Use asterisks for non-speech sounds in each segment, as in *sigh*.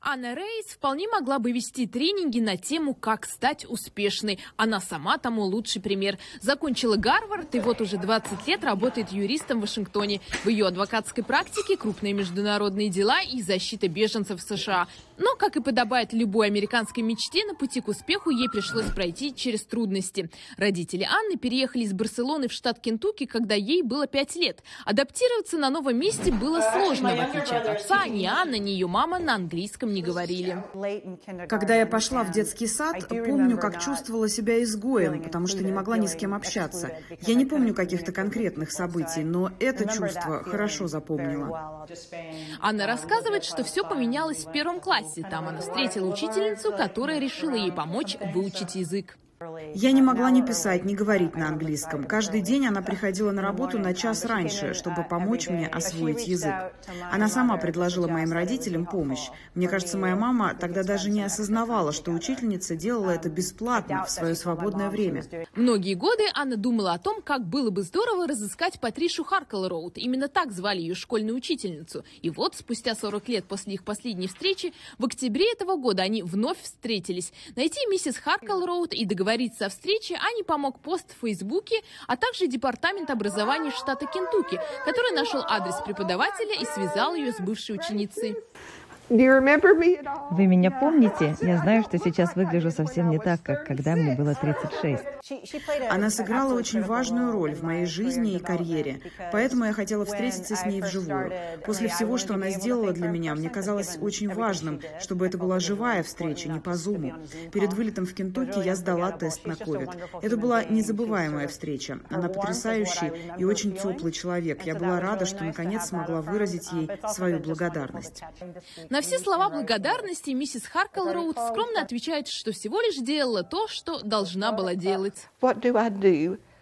Анна Рейс вполне могла бы вести тренинги на тему «Как стать успешной». Она сама тому лучший пример. Закончила Гарвард и вот уже 20 лет работает юристом в Вашингтоне. В ее адвокатской практике крупные международные дела и защита беженцев в США. Но, как и подобает любой американской мечте, на пути к успеху ей пришлось пройти через трудности. Родители Анны переехали из Барселоны в штат Кентукки, когда ей было 5 лет. Адаптироваться на новом месте было сложно, в отличие от отца. Ни Анна, ни ее мама на английском не говорили. Когда я пошла в детский сад, помню, как чувствовала себя изгоем, потому что не могла ни с кем общаться. Я не помню каких-то конкретных событий, но это чувство хорошо запомнила. Анна рассказывает, что все поменялось в первом классе. Там она встретила учительницу, которая решила ей помочь выучить язык. Я не могла ни писать, ни говорить на английском. Каждый день она приходила на работу на час раньше, чтобы помочь мне освоить язык. Она сама предложила моим родителям помощь. Мне кажется, моя мама тогда даже не осознавала, что учительница делала это бесплатно в свое свободное время. Многие годы Анна думала о том, как было бы здорово разыскать Патришу Харкл Роуд. Именно так звали ее школьную учительницу. И вот, спустя 40 лет после их последней встречи, в октябре этого года они вновь встретились. Найти миссис Харкл Роуд и договориться договориться о встрече, Ане помог пост в Фейсбуке, а также Департамент образования штата Кентукки, который нашел адрес преподавателя и связал ее с бывшей ученицей. Вы меня помните? *laughs* Я знаю, что сейчас выгляжу совсем не так, как когда мне было 36. Она сыграла очень важную роль в моей жизни и карьере, поэтому я хотела встретиться с ней вживую. После всего, что она сделала для меня, мне казалось очень важным, чтобы это была живая встреча, не по зуму. Перед вылетом в Кентукки я сдала тест на COVID. Это была незабываемая встреча. Она потрясающий и очень теплый человек. Я была рада, что наконец смогла выразить ей свою благодарность. На все слова благодарности миссис Харкл Роуд скромно отвечает, что всего лишь делала то, что должна была делать.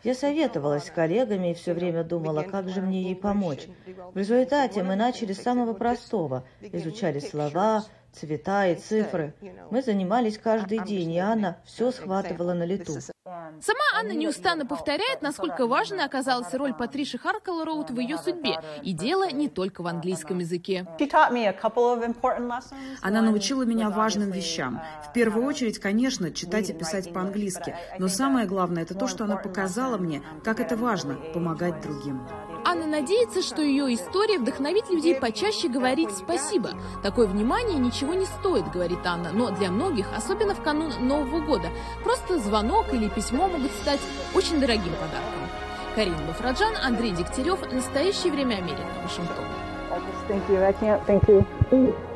Я советовалась с коллегами и все время думала, как же мне ей помочь. В результате мы начали с самого простого. Изучали слова, цвета и цифры. Мы занимались каждый день, и Анна все схватывала на лету. Сама Анна неустанно повторяет, насколько важной оказалась роль Патриши Харкл Роуд в ее судьбе. И дело не только в английском языке. Она научила меня важным вещам. В первую очередь, конечно, читать и писать по-английски. Но самое главное, это то, что она показала мне, как это важно – помогать другим. Анна надеется, что ее история вдохновит людей почаще говорить «спасибо». Такое внимание ничего не стоит, говорит Анна, но для многих, особенно в канун Нового года, просто звонок или письмо могут стать очень дорогим подарком. Карина Буфраджан, Андрей Дегтярев. Настоящее время Америка. Вашингтон. Thank you. I can't thank you.